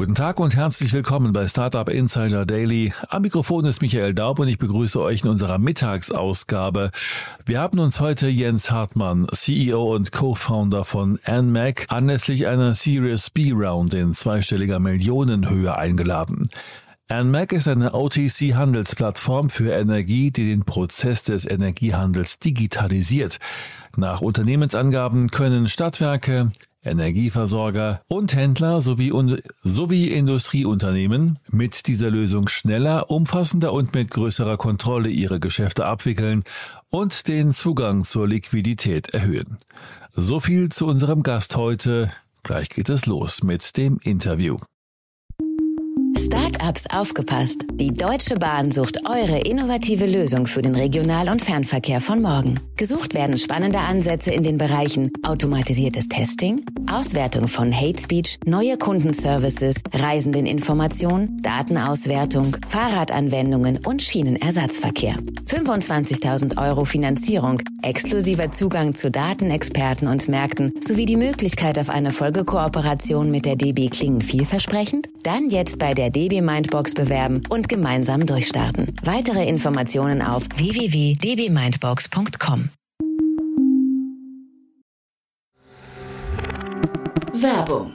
Guten Tag und herzlich willkommen bei Startup Insider Daily. Am Mikrofon ist Michael Daub und ich begrüße euch in unserer Mittagsausgabe. Wir haben uns heute Jens Hartmann, CEO und Co-Founder von NMAC, anlässlich einer Series B Round in zweistelliger Millionenhöhe eingeladen. NMAC ist eine OTC-Handelsplattform für Energie, die den Prozess des Energiehandels digitalisiert. Nach Unternehmensangaben können Stadtwerke, Energieversorger und Händler sowie, sowie Industrieunternehmen mit dieser Lösung schneller, umfassender und mit größerer Kontrolle ihre Geschäfte abwickeln und den Zugang zur Liquidität erhöhen. So viel zu unserem Gast heute. Gleich geht es los mit dem Interview. Startups aufgepasst. Die Deutsche Bahn sucht eure innovative Lösung für den Regional- und Fernverkehr von morgen. Gesucht werden spannende Ansätze in den Bereichen automatisiertes Testing, Auswertung von Hate Speech, neue Kundenservices, Reisendeninformation, Datenauswertung, Fahrradanwendungen und Schienenersatzverkehr. 25.000 Euro Finanzierung, exklusiver Zugang zu Datenexperten und Märkten sowie die Möglichkeit auf eine Folgekooperation mit der DB klingen vielversprechend? Dann jetzt bei der DB Mindbox bewerben und gemeinsam durchstarten. Weitere Informationen auf www.dbmindbox.com. Werbung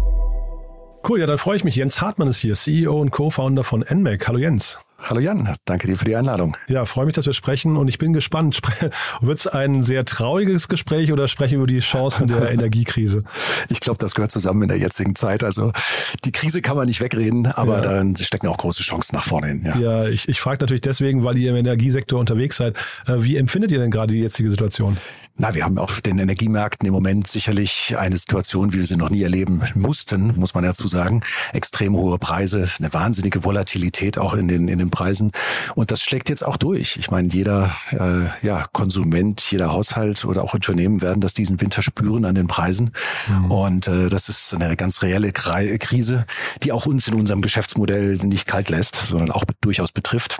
Cool, ja, dann freue ich mich. Jens Hartmann ist hier, CEO und Co-Founder von NMAC. Hallo Jens. Hallo Jan, danke dir für die Einladung. Ja, freue mich, dass wir sprechen und ich bin gespannt. Wird es ein sehr trauriges Gespräch oder sprechen wir über die Chancen der Energiekrise? Ich glaube, das gehört zusammen in der jetzigen Zeit. Also die Krise kann man nicht wegreden, aber ja. darin stecken auch große Chancen nach vorne hin. Ja, ja ich, ich frage natürlich deswegen, weil ihr im Energiesektor unterwegs seid. Äh, wie empfindet ihr denn gerade die jetzige Situation? Na, wir haben auf den Energiemärkten im Moment sicherlich eine Situation, wie wir sie noch nie erleben mussten, muss man dazu sagen. Extrem hohe Preise, eine wahnsinnige Volatilität auch in den, in den Preisen. Und das schlägt jetzt auch durch. Ich meine, jeder äh, ja, Konsument, jeder Haushalt oder auch Unternehmen werden das diesen Winter spüren an den Preisen. Mhm. Und äh, das ist eine ganz reelle Krise, die auch uns in unserem Geschäftsmodell nicht kalt lässt, sondern auch durchaus betrifft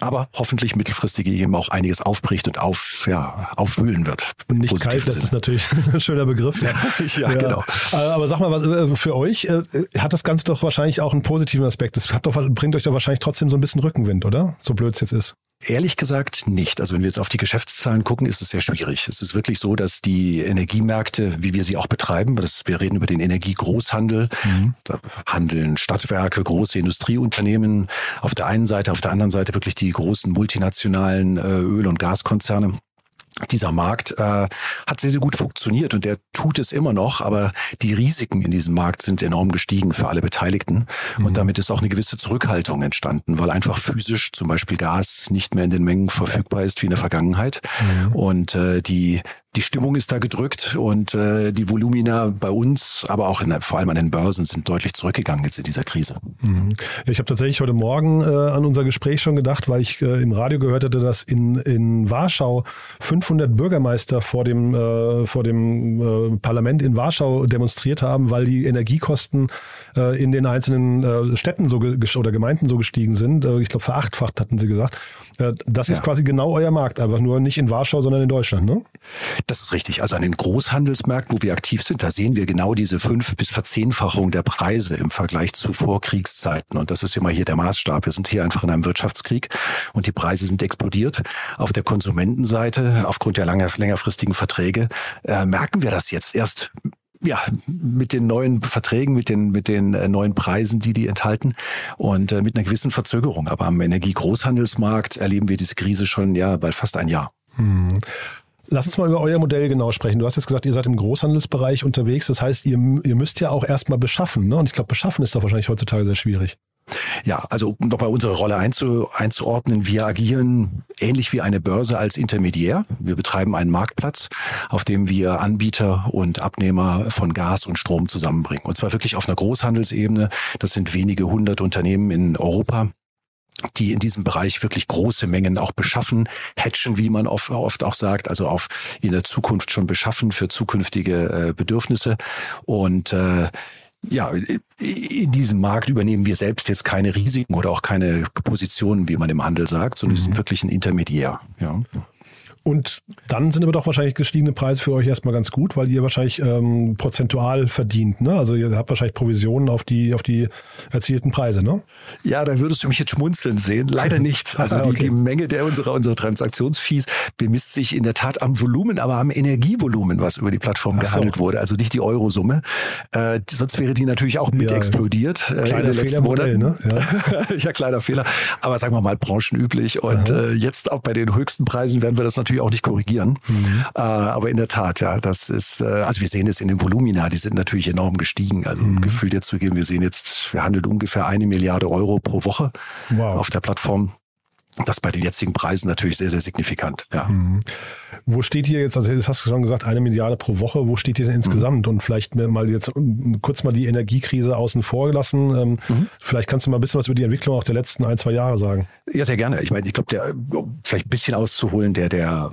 aber hoffentlich mittelfristig eben auch einiges aufbricht und auf, ja, aufwühlen wird. Und nicht kalt, das ist natürlich ein schöner Begriff. Ja, ja, ja, genau. Äh, aber sag mal, was äh, für euch äh, hat das Ganze doch wahrscheinlich auch einen positiven Aspekt. Das doch, bringt euch doch wahrscheinlich trotzdem so ein bisschen Rückenwind, oder? So blöd es jetzt ist. Ehrlich gesagt nicht. Also wenn wir jetzt auf die Geschäftszahlen gucken, ist es sehr schwierig. Es ist wirklich so, dass die Energiemärkte, wie wir sie auch betreiben, das, wir reden über den Energiegroßhandel, mhm. da handeln Stadtwerke, große Industrieunternehmen auf der einen Seite, auf der anderen Seite wirklich die großen multinationalen äh, Öl- und Gaskonzerne dieser Markt äh, hat sehr, sehr gut funktioniert und der tut es immer noch, aber die Risiken in diesem Markt sind enorm gestiegen für alle Beteiligten mhm. und damit ist auch eine gewisse Zurückhaltung entstanden, weil einfach physisch zum Beispiel Gas nicht mehr in den Mengen verfügbar ist wie in der Vergangenheit mhm. und äh, die die Stimmung ist da gedrückt und äh, die Volumina bei uns, aber auch in, vor allem an den Börsen sind deutlich zurückgegangen jetzt in dieser Krise. Mhm. Ich habe tatsächlich heute Morgen äh, an unser Gespräch schon gedacht, weil ich äh, im Radio gehört hatte, dass in, in Warschau 500 Bürgermeister vor dem, äh, vor dem äh, Parlament in Warschau demonstriert haben, weil die Energiekosten äh, in den einzelnen äh, Städten so oder Gemeinden so gestiegen sind. Äh, ich glaube, verachtfacht hatten sie gesagt. Das ist ja. quasi genau euer Markt, einfach nur nicht in Warschau, sondern in Deutschland, ne? Das ist richtig. Also an den Großhandelsmärkten, wo wir aktiv sind, da sehen wir genau diese fünf bis Verzehnfachung der Preise im Vergleich zu Vorkriegszeiten. Und das ist immer hier der Maßstab. Wir sind hier einfach in einem Wirtschaftskrieg und die Preise sind explodiert. Auf der Konsumentenseite, aufgrund der langer, längerfristigen Verträge, äh, merken wir das jetzt erst ja, mit den neuen Verträgen, mit den, mit den äh, neuen Preisen, die die enthalten und äh, mit einer gewissen Verzögerung. Aber am Energiegroßhandelsmarkt erleben wir diese Krise schon ja bald fast ein Jahr. Hm. Lass uns mal über euer Modell genau sprechen. Du hast jetzt gesagt, ihr seid im Großhandelsbereich unterwegs. Das heißt, ihr, ihr müsst ja auch erstmal beschaffen. Ne? Und ich glaube, beschaffen ist doch wahrscheinlich heutzutage sehr schwierig. Ja, also um nochmal unsere Rolle einzu, einzuordnen, wir agieren ähnlich wie eine Börse als Intermediär. Wir betreiben einen Marktplatz, auf dem wir Anbieter und Abnehmer von Gas und Strom zusammenbringen. Und zwar wirklich auf einer Großhandelsebene. Das sind wenige hundert Unternehmen in Europa die in diesem Bereich wirklich große Mengen auch beschaffen, hatchen, wie man oft, oft auch sagt, also auf in der Zukunft schon beschaffen für zukünftige äh, Bedürfnisse. Und äh, ja, in diesem Markt übernehmen wir selbst jetzt keine Risiken oder auch keine Positionen, wie man im Handel sagt, sondern wir sind mhm. wirklich ein Intermediär. Ja. Und dann sind aber doch wahrscheinlich gestiegene Preise für euch erstmal ganz gut, weil ihr wahrscheinlich ähm, prozentual verdient. Ne? Also ihr habt wahrscheinlich Provisionen auf die, auf die erzielten Preise, ne? Ja, da würdest du mich jetzt schmunzeln sehen. Leider nicht. Also die, okay. die Menge der unserer, unserer Transaktionsfees bemisst sich in der Tat am Volumen, aber am Energievolumen, was über die Plattform gehandelt so. wurde. Also nicht die Eurosumme. Äh, sonst wäre die natürlich auch mit ja, explodiert. Äh, kleiner Fehler Modell, ne? Ja. ja, kleiner Fehler. Aber sagen wir mal branchenüblich. Und äh, jetzt auch bei den höchsten Preisen werden wir das natürlich natürlich auch nicht korrigieren. Mhm. Äh, aber in der Tat, ja, das ist, äh, also wir sehen es in den Volumina, die sind natürlich enorm gestiegen. Also mhm. gefühlt jetzt zu geben, wir sehen jetzt, wir handeln ungefähr eine Milliarde Euro pro Woche wow. auf der Plattform. Das bei den jetzigen Preisen natürlich sehr, sehr signifikant. Ja. Mhm. Wo steht ihr jetzt, also das hast du schon gesagt, eine Milliarde pro Woche, wo steht ihr denn insgesamt? Mhm. Und vielleicht mal jetzt kurz mal die Energiekrise außen vor gelassen. Ähm, mhm. Vielleicht kannst du mal ein bisschen was über die Entwicklung auch der letzten ein, zwei Jahre sagen. Ja, sehr gerne. Ich meine, ich glaube, der, vielleicht ein bisschen auszuholen, der, der,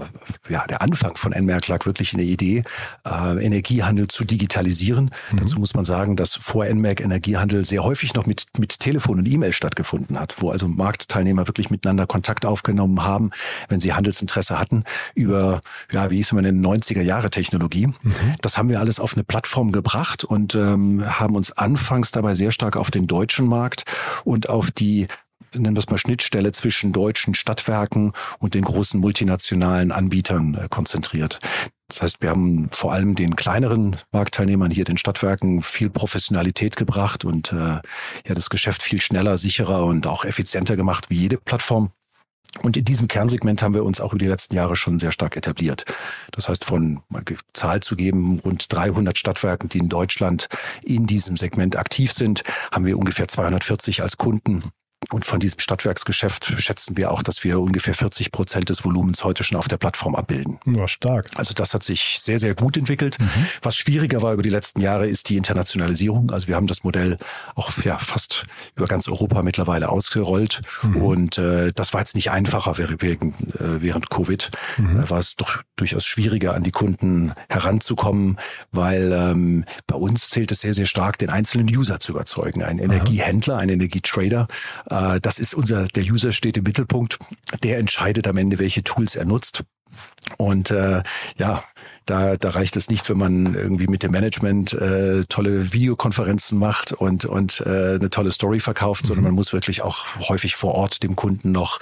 ja, der Anfang von NMARC lag wirklich in der Idee, äh, Energiehandel zu digitalisieren. Mhm. Dazu muss man sagen, dass vor NMARC Energiehandel sehr häufig noch mit, mit Telefon und E-Mail stattgefunden hat, wo also Marktteilnehmer wirklich miteinander Kontakt aufgenommen haben, wenn sie Handelsinteresse hatten, über, ja, wie hieß man in 90er Jahre Technologie. Mhm. Das haben wir alles auf eine Plattform gebracht und ähm, haben uns anfangs dabei sehr stark auf den deutschen Markt und auf die nennen wir es mal Schnittstelle zwischen deutschen Stadtwerken und den großen multinationalen Anbietern äh, konzentriert. Das heißt, wir haben vor allem den kleineren Marktteilnehmern hier, den Stadtwerken, viel Professionalität gebracht und äh, ja das Geschäft viel schneller, sicherer und auch effizienter gemacht wie jede Plattform. Und in diesem Kernsegment haben wir uns auch über die letzten Jahre schon sehr stark etabliert. Das heißt, von Zahl zu geben, rund 300 Stadtwerken, die in Deutschland in diesem Segment aktiv sind, haben wir ungefähr 240 als Kunden und von diesem Stadtwerksgeschäft schätzen wir auch, dass wir ungefähr 40 Prozent des Volumens heute schon auf der Plattform abbilden. Ja, stark. Also das hat sich sehr, sehr gut entwickelt. Mhm. Was schwieriger war über die letzten Jahre, ist die Internationalisierung. Also wir haben das Modell auch ja, fast über ganz Europa mittlerweile ausgerollt. Mhm. Und äh, das war jetzt nicht einfacher während, äh, während Covid. Mhm. Äh, war es doch durchaus schwieriger, an die Kunden heranzukommen, weil ähm, bei uns zählt es sehr, sehr stark, den einzelnen User zu überzeugen. Ein Energiehändler, ein Energietrader äh, das ist unser, der User steht im Mittelpunkt. Der entscheidet am Ende, welche Tools er nutzt. Und äh, ja, da, da reicht es nicht, wenn man irgendwie mit dem Management äh, tolle Videokonferenzen macht und, und äh, eine tolle Story verkauft, mhm. sondern man muss wirklich auch häufig vor Ort dem Kunden noch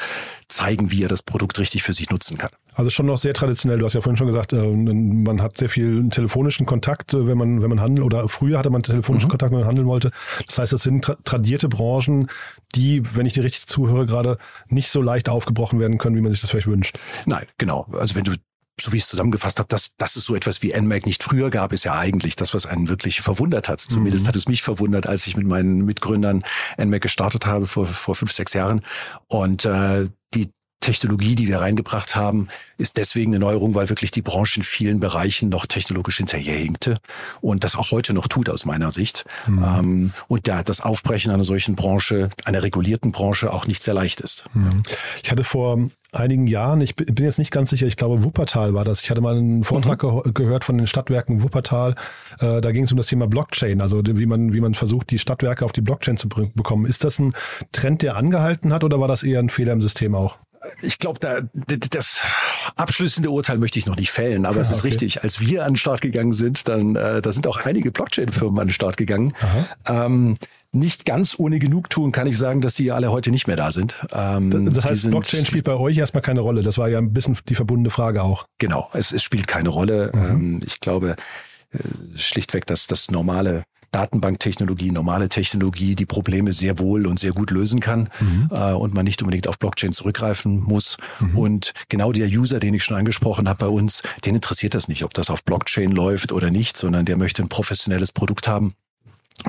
zeigen, wie er das Produkt richtig für sich nutzen kann. Also schon noch sehr traditionell. Du hast ja vorhin schon gesagt, äh, man hat sehr viel telefonischen Kontakt, äh, wenn man, wenn man handelt, oder früher hatte man telefonischen mhm. Kontakt, wenn man handeln wollte. Das heißt, das sind tra tradierte Branchen, die, wenn ich dir richtig zuhöre, gerade nicht so leicht aufgebrochen werden können, wie man sich das vielleicht wünscht. Nein, genau. Also wenn du so wie ich es zusammengefasst habe, dass, dass es so etwas wie NMAC nicht früher gab, ist ja eigentlich das, was einen wirklich verwundert hat. Zumindest mhm. hat es mich verwundert, als ich mit meinen Mitgründern NMAC gestartet habe vor, vor fünf, sechs Jahren. Und äh, die Technologie, die wir reingebracht haben, ist deswegen eine Neuerung, weil wirklich die Branche in vielen Bereichen noch technologisch hinterherhinkte und das auch heute noch tut aus meiner Sicht. Mhm. Ähm, und da das Aufbrechen einer solchen Branche, einer regulierten Branche auch nicht sehr leicht ist. Mhm. Ich hatte vor einigen Jahren, ich bin jetzt nicht ganz sicher, ich glaube Wuppertal war das. Ich hatte mal einen Vortrag mhm. ge gehört von den Stadtwerken Wuppertal. Äh, da ging es um das Thema Blockchain, also wie man, wie man versucht, die Stadtwerke auf die Blockchain zu bekommen. Ist das ein Trend, der angehalten hat oder war das eher ein Fehler im System auch? Ich glaube, da, das abschließende Urteil möchte ich noch nicht fällen, aber ja, es ist okay. richtig. Als wir an den Start gegangen sind, dann äh, da sind auch einige Blockchain-Firmen an den Start gegangen. Ähm, nicht ganz ohne Genugtuung kann ich sagen, dass die alle heute nicht mehr da sind. Ähm, das heißt, Blockchain spielt bei euch erstmal keine Rolle. Das war ja ein bisschen die verbundene Frage auch. Genau, es, es spielt keine Rolle. Mhm. Ähm, ich glaube äh, schlichtweg, dass das normale Datenbanktechnologie, normale Technologie die Probleme sehr wohl und sehr gut lösen kann mhm. äh, und man nicht unbedingt auf Blockchain zurückgreifen muss. Mhm. Und genau der User, den ich schon angesprochen habe bei uns, den interessiert das nicht, ob das auf Blockchain läuft oder nicht, sondern der möchte ein professionelles Produkt haben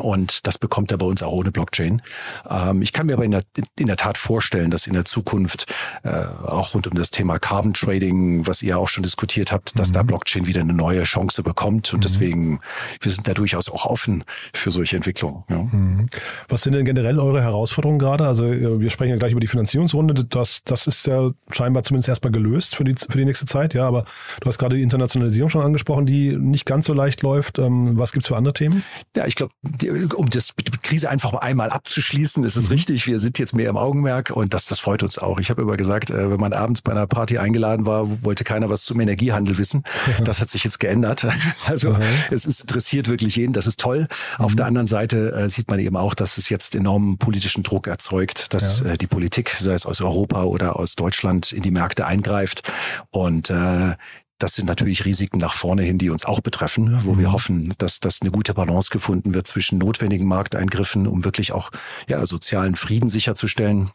und das bekommt er bei uns auch ohne Blockchain. Ähm, ich kann mir aber in der, in der Tat vorstellen, dass in der Zukunft äh, auch rund um das Thema Carbon Trading, was ihr auch schon diskutiert habt, dass mhm. da Blockchain wieder eine neue Chance bekommt. Und mhm. deswegen, wir sind da durchaus auch offen für solche Entwicklungen. Ja. Mhm. Was sind denn generell eure Herausforderungen gerade? Also äh, wir sprechen ja gleich über die Finanzierungsrunde. Das, das ist ja scheinbar zumindest erstmal gelöst für die, für die nächste Zeit. Ja, aber du hast gerade die Internationalisierung schon angesprochen, die nicht ganz so leicht läuft. Ähm, was gibt's für andere Themen? Ja, ich glaube, um das, die Krise einfach einmal abzuschließen, ist es mhm. richtig. Wir sind jetzt mehr im Augenmerk und das, das freut uns auch. Ich habe immer gesagt, äh, wenn man abends bei einer Party eingeladen war, wollte keiner was zum Energiehandel wissen. Das hat sich jetzt geändert. Also mhm. es ist, interessiert wirklich jeden. Das ist toll. Mhm. Auf der anderen Seite äh, sieht man eben auch, dass es jetzt enormen politischen Druck erzeugt, dass ja. äh, die Politik, sei es aus Europa oder aus Deutschland, in die Märkte eingreift. Und äh, das sind natürlich Risiken nach vorne hin, die uns auch betreffen, wo wir mhm. hoffen, dass dass eine gute Balance gefunden wird zwischen notwendigen Markteingriffen, um wirklich auch ja, sozialen Frieden sicherzustellen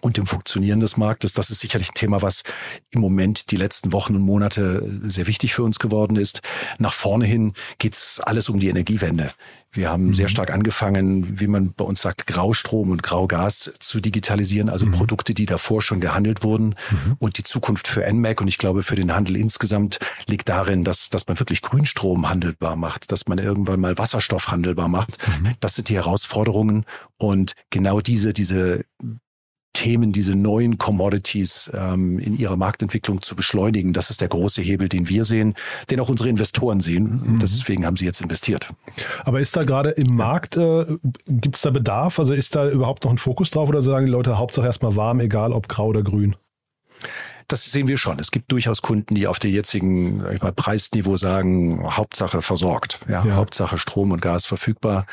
und dem Funktionieren des Marktes. Das ist sicherlich ein Thema, was im Moment die letzten Wochen und Monate sehr wichtig für uns geworden ist. Nach vorne hin geht's alles um die Energiewende. Wir haben mhm. sehr stark angefangen, wie man bei uns sagt, Graustrom und Graugas zu digitalisieren, also mhm. Produkte, die davor schon gehandelt wurden. Mhm. Und die Zukunft für NMAC und ich glaube für den Handel insgesamt liegt darin, dass, dass man wirklich Grünstrom handelbar macht, dass man irgendwann mal Wasserstoff handelbar macht. Mhm. Das sind die Herausforderungen. Und genau diese, diese Themen, diese neuen Commodities ähm, in ihrer Marktentwicklung zu beschleunigen. Das ist der große Hebel, den wir sehen, den auch unsere Investoren sehen. Mhm. Deswegen haben sie jetzt investiert. Aber ist da gerade im Markt, äh, gibt es da Bedarf? Also ist da überhaupt noch ein Fokus drauf oder sagen die Leute Hauptsache erstmal warm, egal ob grau oder grün? Das sehen wir schon. Es gibt durchaus Kunden, die auf der jetzigen sag ich mal, Preisniveau sagen, Hauptsache versorgt, ja, ja. Hauptsache Strom und Gas verfügbar.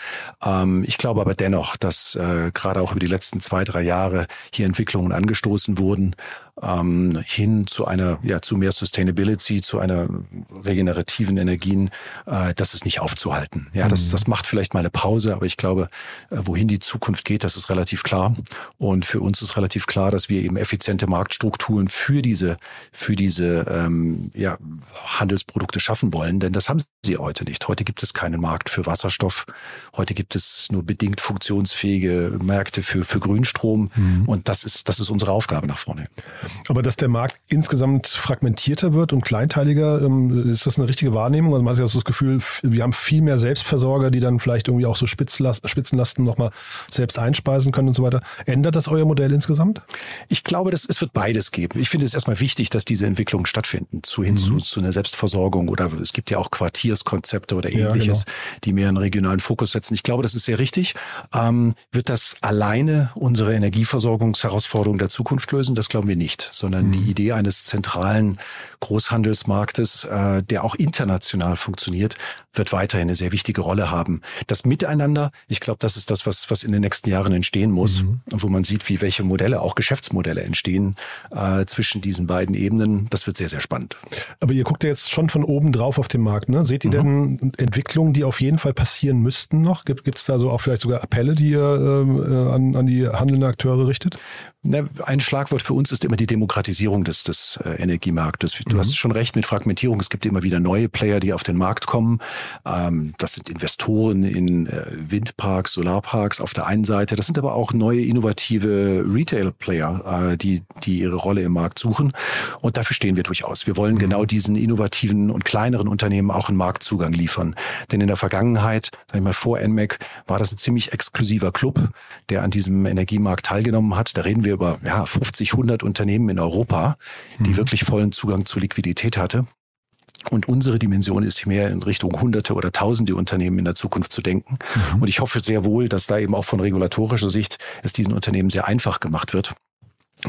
Ähm, ich glaube aber dennoch, dass äh, gerade auch über die letzten zwei, drei Jahre hier Entwicklungen angestoßen wurden, ähm, hin zu einer, ja, zu mehr Sustainability, zu einer regenerativen Energien, äh, das ist nicht aufzuhalten. Ja, das, mhm. das macht vielleicht mal eine Pause, aber ich glaube, äh, wohin die Zukunft geht, das ist relativ klar. Und für uns ist relativ klar, dass wir eben effiziente Marktstrukturen für diese, für diese ähm, ja, Handelsprodukte schaffen wollen, denn das haben sie heute nicht. Heute gibt es keinen Markt für Wasserstoff. Heute gibt es nur bedingt funktionsfähige Märkte für, für Grünstrom. Mhm. Und das ist, das ist unsere Aufgabe nach vorne. Aber dass der Markt insgesamt fragmentierter wird und kleinteiliger, ähm, ist das eine richtige Wahrnehmung? Also man hat ja so das Gefühl, wir haben viel mehr Selbstversorger, die dann vielleicht irgendwie auch so Spitzenlasten nochmal selbst einspeisen können und so weiter. Ändert das euer Modell insgesamt? Ich glaube, dass es wird beides geben. Ich finde es erstmal wichtig, dass diese Entwicklungen stattfinden, zu hin mhm. zu, zu einer Selbstversorgung oder es gibt ja auch Quartierskonzepte oder ähnliches, ja, genau. die mehr einen regionalen Fokus setzen. Ich glaube, das ist sehr richtig. Ähm, wird das alleine unsere Energieversorgungsherausforderung der Zukunft lösen? Das glauben wir nicht nicht, sondern mhm. die Idee eines zentralen Großhandelsmarktes, äh, der auch international funktioniert, wird weiterhin eine sehr wichtige Rolle haben. Das Miteinander, ich glaube, das ist das, was, was in den nächsten Jahren entstehen muss mhm. und wo man sieht, wie welche Modelle, auch Geschäftsmodelle entstehen äh, zwischen diesen beiden Ebenen. Das wird sehr, sehr spannend. Aber ihr guckt ja jetzt schon von oben drauf auf den Markt. Ne? Seht ihr mhm. denn Entwicklungen, die auf jeden Fall passieren müssten noch? Gibt es da so auch vielleicht sogar Appelle, die ihr äh, an, an die handelnden Akteure richtet? Ne, ein Schlagwort für uns ist immer die Demokratisierung des, des äh, Energiemarktes. Du mhm. hast schon recht mit Fragmentierung. Es gibt immer wieder neue Player, die auf den Markt kommen. Ähm, das sind Investoren in äh, Windparks, Solarparks auf der einen Seite. Das sind aber auch neue innovative Retail-Player, äh, die, die ihre Rolle im Markt suchen. Und dafür stehen wir durchaus. Wir wollen mhm. genau diesen innovativen und kleineren Unternehmen auch einen Marktzugang liefern. Denn in der Vergangenheit, sag ich mal vor NMAC, war das ein ziemlich exklusiver Club, der an diesem Energiemarkt teilgenommen hat. Da reden wir über ja, 50, 100 Unternehmen in Europa, die mhm. wirklich vollen Zugang zu Liquidität hatte. Und unsere Dimension ist mehr in Richtung Hunderte oder Tausende Unternehmen in der Zukunft zu denken. Mhm. Und ich hoffe sehr wohl, dass da eben auch von regulatorischer Sicht es diesen Unternehmen sehr einfach gemacht wird,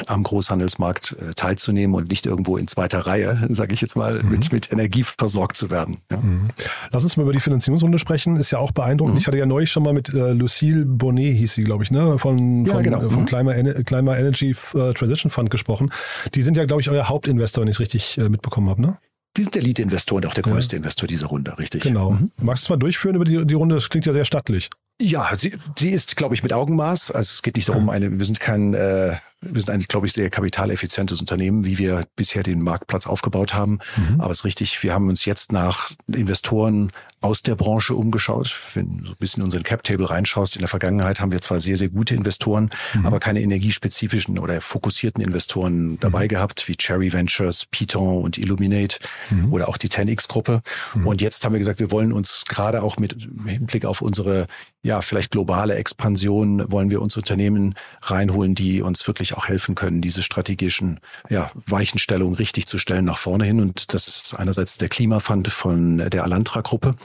am Großhandelsmarkt äh, teilzunehmen und nicht irgendwo in zweiter Reihe, sage ich jetzt mal, mhm. mit, mit Energie versorgt zu werden. Ja. Mhm. Lass uns mal über die Finanzierungsrunde sprechen. Ist ja auch beeindruckend. Mhm. Ich hatte ja neulich schon mal mit äh, Lucille Bonnet, hieß sie, glaube ich, ne? von, ja, von, genau. äh, vom mhm. Climate, Climate Energy äh, Transition Fund gesprochen. Die sind ja, glaube ich, euer Hauptinvestor, wenn ich es richtig äh, mitbekommen habe. Ne? Die sind der Lead-Investor und auch der größte ja. Investor dieser Runde, richtig. Genau. Mhm. Magst du es mal durchführen über die, die Runde? Das klingt ja sehr stattlich. Ja, sie, sie ist, glaube ich, mit Augenmaß. Also es geht nicht darum, eine, wir sind kein äh, wir sind eigentlich, glaube ich, sehr kapitaleffizientes Unternehmen, wie wir bisher den Marktplatz aufgebaut haben. Mhm. Aber es ist richtig, wir haben uns jetzt nach Investoren aus der Branche umgeschaut. Wenn du so ein bisschen in unseren Cap-Table reinschaust, in der Vergangenheit haben wir zwar sehr, sehr gute Investoren, mhm. aber keine energiespezifischen oder fokussierten Investoren dabei mhm. gehabt, wie Cherry Ventures, Piton und Illuminate mhm. oder auch die 10X-Gruppe. Mhm. Und jetzt haben wir gesagt, wir wollen uns gerade auch mit Hinblick auf unsere, ja, vielleicht globale Expansion, wollen wir uns Unternehmen reinholen, die uns wirklich auch helfen können, diese strategischen ja, Weichenstellungen richtig zu stellen nach vorne hin. Und das ist einerseits der Klimafund von der Alantra-Gruppe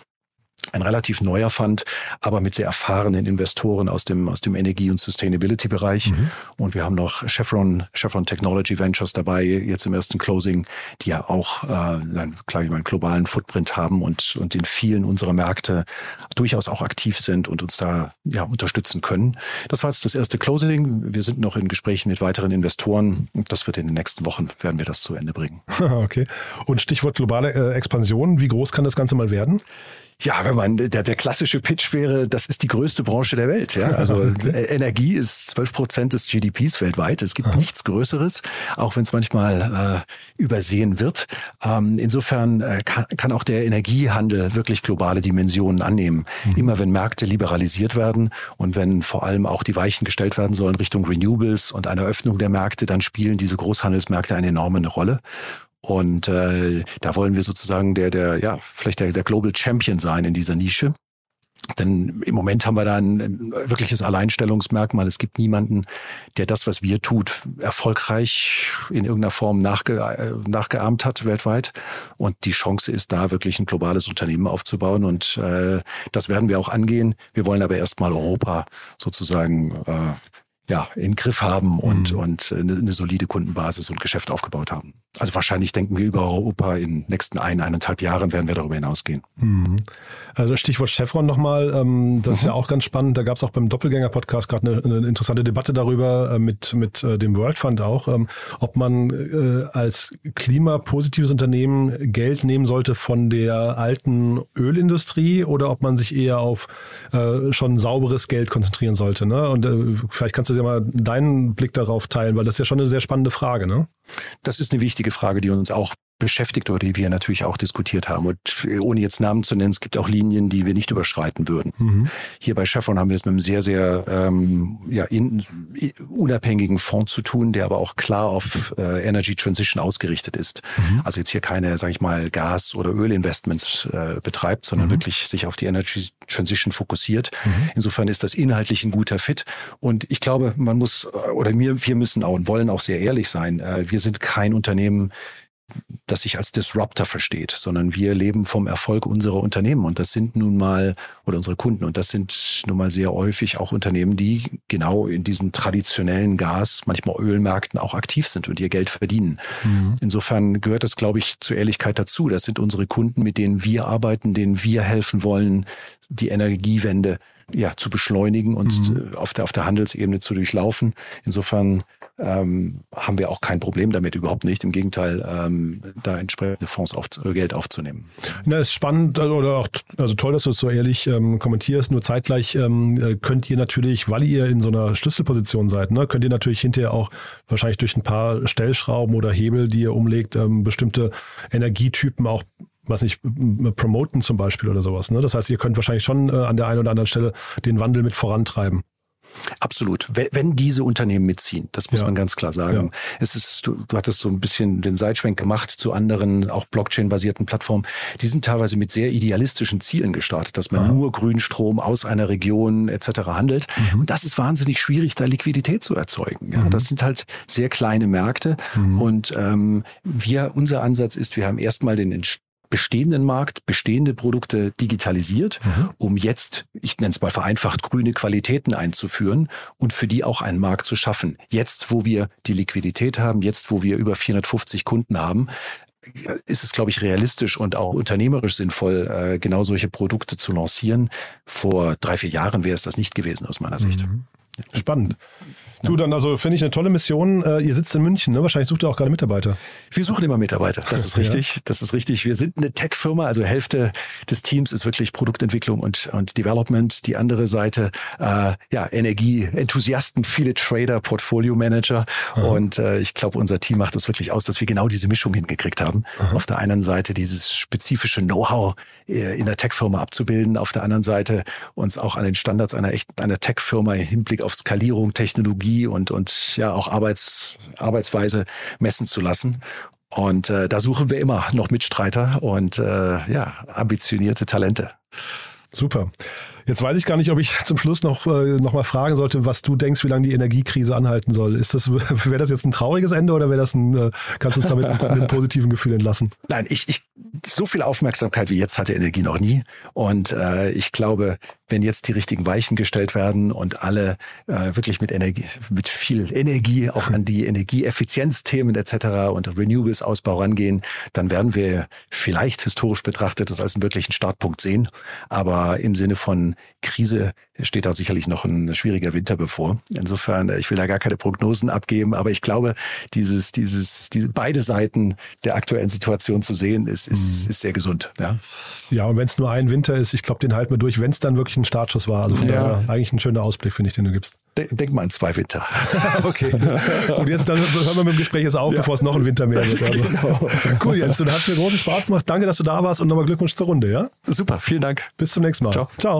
ein relativ neuer Fund, aber mit sehr erfahrenen Investoren aus dem, aus dem Energie- und Sustainability-Bereich. Mhm. Und wir haben noch Chevron, Chevron Technology Ventures dabei, jetzt im ersten Closing, die ja auch äh, einen, klar, einen globalen Footprint haben und, und in vielen unserer Märkte durchaus auch aktiv sind und uns da ja, unterstützen können. Das war jetzt das erste Closing. Wir sind noch in Gesprächen mit weiteren Investoren. Das wird in den nächsten Wochen, werden wir das zu Ende bringen. okay. Und Stichwort globale äh, Expansion. Wie groß kann das Ganze mal werden? Ja, wenn man der, der klassische Pitch wäre, das ist die größte Branche der Welt. Ja? Also. Äh, Energie ist 12 Prozent des GDPs weltweit. Es gibt nichts Größeres, auch wenn es manchmal äh, übersehen wird. Ähm, insofern äh, kann, kann auch der Energiehandel wirklich globale Dimensionen annehmen. Mhm. Immer wenn Märkte liberalisiert werden und wenn vor allem auch die Weichen gestellt werden sollen Richtung Renewables und eine Öffnung der Märkte, dann spielen diese Großhandelsmärkte eine enorme Rolle. Und äh, da wollen wir sozusagen der, der, ja, vielleicht der, der Global Champion sein in dieser Nische. Denn im Moment haben wir da ein, wirkliches Alleinstellungsmerkmal. Es gibt niemanden, der das, was wir tut, erfolgreich in irgendeiner Form nachge, äh, nachgeahmt hat weltweit. Und die Chance ist da, wirklich ein globales Unternehmen aufzubauen. Und äh, das werden wir auch angehen. Wir wollen aber erstmal Europa sozusagen äh, ja, in Griff haben und, mhm. und eine, eine, solide Kundenbasis und Geschäft aufgebaut haben. Also wahrscheinlich denken wir über Europa in den nächsten ein, eineinhalb Jahren werden wir darüber hinausgehen. Mhm. Also Stichwort Chevron nochmal, ähm, das mhm. ist ja auch ganz spannend. Da gab es auch beim Doppelgänger-Podcast gerade eine, eine, interessante Debatte darüber äh, mit, mit äh, dem World Fund auch, ähm, ob man äh, als klimapositives Unternehmen Geld nehmen sollte von der alten Ölindustrie oder ob man sich eher auf äh, schon sauberes Geld konzentrieren sollte. Ne? Und äh, vielleicht kannst du ja mal deinen Blick darauf teilen, weil das ist ja schon eine sehr spannende Frage, ne? Das ist eine wichtige Frage, die uns auch beschäftigt oder die wir natürlich auch diskutiert haben. Und ohne jetzt Namen zu nennen, es gibt auch Linien, die wir nicht überschreiten würden. Mhm. Hier bei Chevron haben wir es mit einem sehr, sehr ähm, ja, in, unabhängigen Fonds zu tun, der aber auch klar auf äh, Energy Transition ausgerichtet ist. Mhm. Also jetzt hier keine, sage ich mal, Gas- oder Ölinvestments äh, betreibt, sondern mhm. wirklich sich auf die Energy Transition fokussiert. Mhm. Insofern ist das inhaltlich ein guter Fit. Und ich glaube, man muss, oder wir, wir müssen auch und wollen auch sehr ehrlich sein. Äh, wir sind kein Unternehmen, das sich als Disruptor versteht, sondern wir leben vom Erfolg unserer Unternehmen und das sind nun mal oder unsere Kunden und das sind nun mal sehr häufig auch Unternehmen, die genau in diesen traditionellen Gas, manchmal Ölmärkten auch aktiv sind und ihr Geld verdienen. Mhm. Insofern gehört das, glaube ich, zur Ehrlichkeit dazu. Das sind unsere Kunden, mit denen wir arbeiten, denen wir helfen wollen, die Energiewende ja, zu beschleunigen und mhm. auf, der, auf der Handelsebene zu durchlaufen. Insofern ähm, haben wir auch kein Problem damit, überhaupt nicht. Im Gegenteil, ähm, da entsprechende Fonds auf, äh, Geld aufzunehmen. Na, ist spannend also, oder auch also toll, dass du es so ehrlich ähm, kommentierst. Nur zeitgleich ähm, äh, könnt ihr natürlich, weil ihr in so einer Schlüsselposition seid, ne, könnt ihr natürlich hinterher auch wahrscheinlich durch ein paar Stellschrauben oder Hebel, die ihr umlegt, ähm, bestimmte Energietypen auch was nicht, promoten zum Beispiel oder sowas. Ne? Das heißt, ihr könnt wahrscheinlich schon äh, an der einen oder anderen Stelle den Wandel mit vorantreiben. Absolut. Wenn diese Unternehmen mitziehen, das muss ja. man ganz klar sagen. Ja. Es ist, du, du hattest so ein bisschen den Seitschwenk gemacht zu anderen, auch Blockchain-basierten Plattformen. Die sind teilweise mit sehr idealistischen Zielen gestartet, dass man Aha. nur Grünstrom aus einer Region etc. handelt. Mhm. Und das ist wahnsinnig schwierig, da Liquidität zu erzeugen. Ja, mhm. Das sind halt sehr kleine Märkte. Mhm. Und ähm, wir, unser Ansatz ist, wir haben erstmal den bestehenden Markt, bestehende Produkte digitalisiert, mhm. um jetzt, ich nenne es mal vereinfacht, grüne Qualitäten einzuführen und für die auch einen Markt zu schaffen. Jetzt, wo wir die Liquidität haben, jetzt, wo wir über 450 Kunden haben, ist es, glaube ich, realistisch und auch unternehmerisch sinnvoll, äh, genau solche Produkte zu lancieren. Vor drei, vier Jahren wäre es das nicht gewesen, aus meiner Sicht. Mhm. Spannend. Du, dann also finde ich eine tolle Mission. Äh, ihr sitzt in München, ne? Wahrscheinlich sucht ihr auch gerade Mitarbeiter. Wir suchen immer Mitarbeiter. Das ist richtig. Ja. Das ist richtig. Wir sind eine Tech-Firma. Also Hälfte des Teams ist wirklich Produktentwicklung und, und Development. Die andere Seite, äh, ja, Energie-Enthusiasten, viele Trader, Portfolio-Manager. Mhm. Und äh, ich glaube, unser Team macht das wirklich aus, dass wir genau diese Mischung hingekriegt haben. Mhm. Auf der einen Seite dieses spezifische Know-how äh, in der Tech-Firma abzubilden. Auf der anderen Seite uns auch an den Standards einer echten, einer Tech-Firma im Hinblick auf Skalierung, Technologie und, und ja auch Arbeits, Arbeitsweise messen zu lassen. Und äh, da suchen wir immer noch Mitstreiter und äh, ja, ambitionierte Talente. Super. Jetzt weiß ich gar nicht, ob ich zum Schluss noch, äh, noch mal fragen sollte, was du denkst, wie lange die Energiekrise anhalten soll. Ist das, wäre das jetzt ein trauriges Ende oder wäre das ein, äh, kannst du uns damit mit einem positiven Gefühl entlassen? Nein, ich, ich, so viel Aufmerksamkeit wie jetzt hatte Energie noch nie. Und äh, ich glaube, wenn jetzt die richtigen Weichen gestellt werden und alle äh, wirklich mit Energie, mit viel Energie auch an die Energieeffizienzthemen etc. und Renewables-Ausbau rangehen, dann werden wir vielleicht historisch betrachtet das als einen wirklichen Startpunkt sehen. Aber im Sinne von Krise steht da sicherlich noch ein schwieriger Winter bevor. Insofern, ich will da gar keine Prognosen abgeben, aber ich glaube, dieses, dieses, diese beide Seiten der aktuellen Situation zu sehen, ist, ist, mhm. ist sehr gesund. Ja, ja und wenn es nur ein Winter ist, ich glaube, den halten wir durch, wenn es dann wirklich ein Startschuss war. Also von ja. daher eigentlich ein schöner Ausblick, finde ich, den du gibst. Denk mal an zwei Winter. okay. Und jetzt dann hören wir mit dem Gespräch jetzt auf, ja. bevor es noch ein Winter mehr wird. Also. Genau. Cool, Jens, du hast mir großen Spaß gemacht. Danke, dass du da warst und nochmal Glückwunsch zur Runde, ja? Super, vielen Dank. Bis zum nächsten Mal. Ciao. Ciao.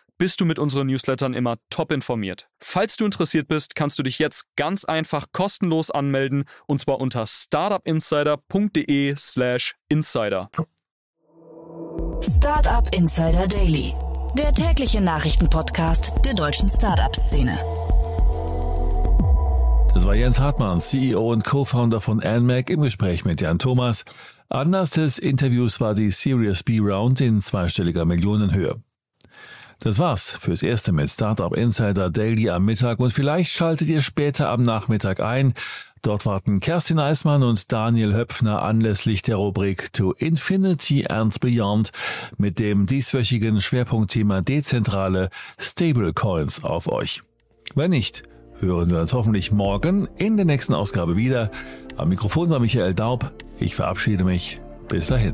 bist du mit unseren Newslettern immer top informiert. Falls du interessiert bist, kannst du dich jetzt ganz einfach kostenlos anmelden und zwar unter startupinsider.de/slash insider. Startup Insider Daily, der tägliche Nachrichtenpodcast der deutschen Startup-Szene. Das war Jens Hartmann, CEO und Co-Founder von NMAC im Gespräch mit Jan Thomas. Anlass des Interviews war die Series B Round in zweistelliger Millionenhöhe. Das war's fürs Erste mit Startup Insider Daily am Mittag und vielleicht schaltet ihr später am Nachmittag ein. Dort warten Kerstin Eismann und Daniel Höpfner anlässlich der Rubrik To Infinity and Beyond mit dem dieswöchigen Schwerpunktthema Dezentrale Stablecoins auf euch. Wenn nicht, hören wir uns hoffentlich morgen in der nächsten Ausgabe wieder. Am Mikrofon war Michael Daub. Ich verabschiede mich. Bis dahin.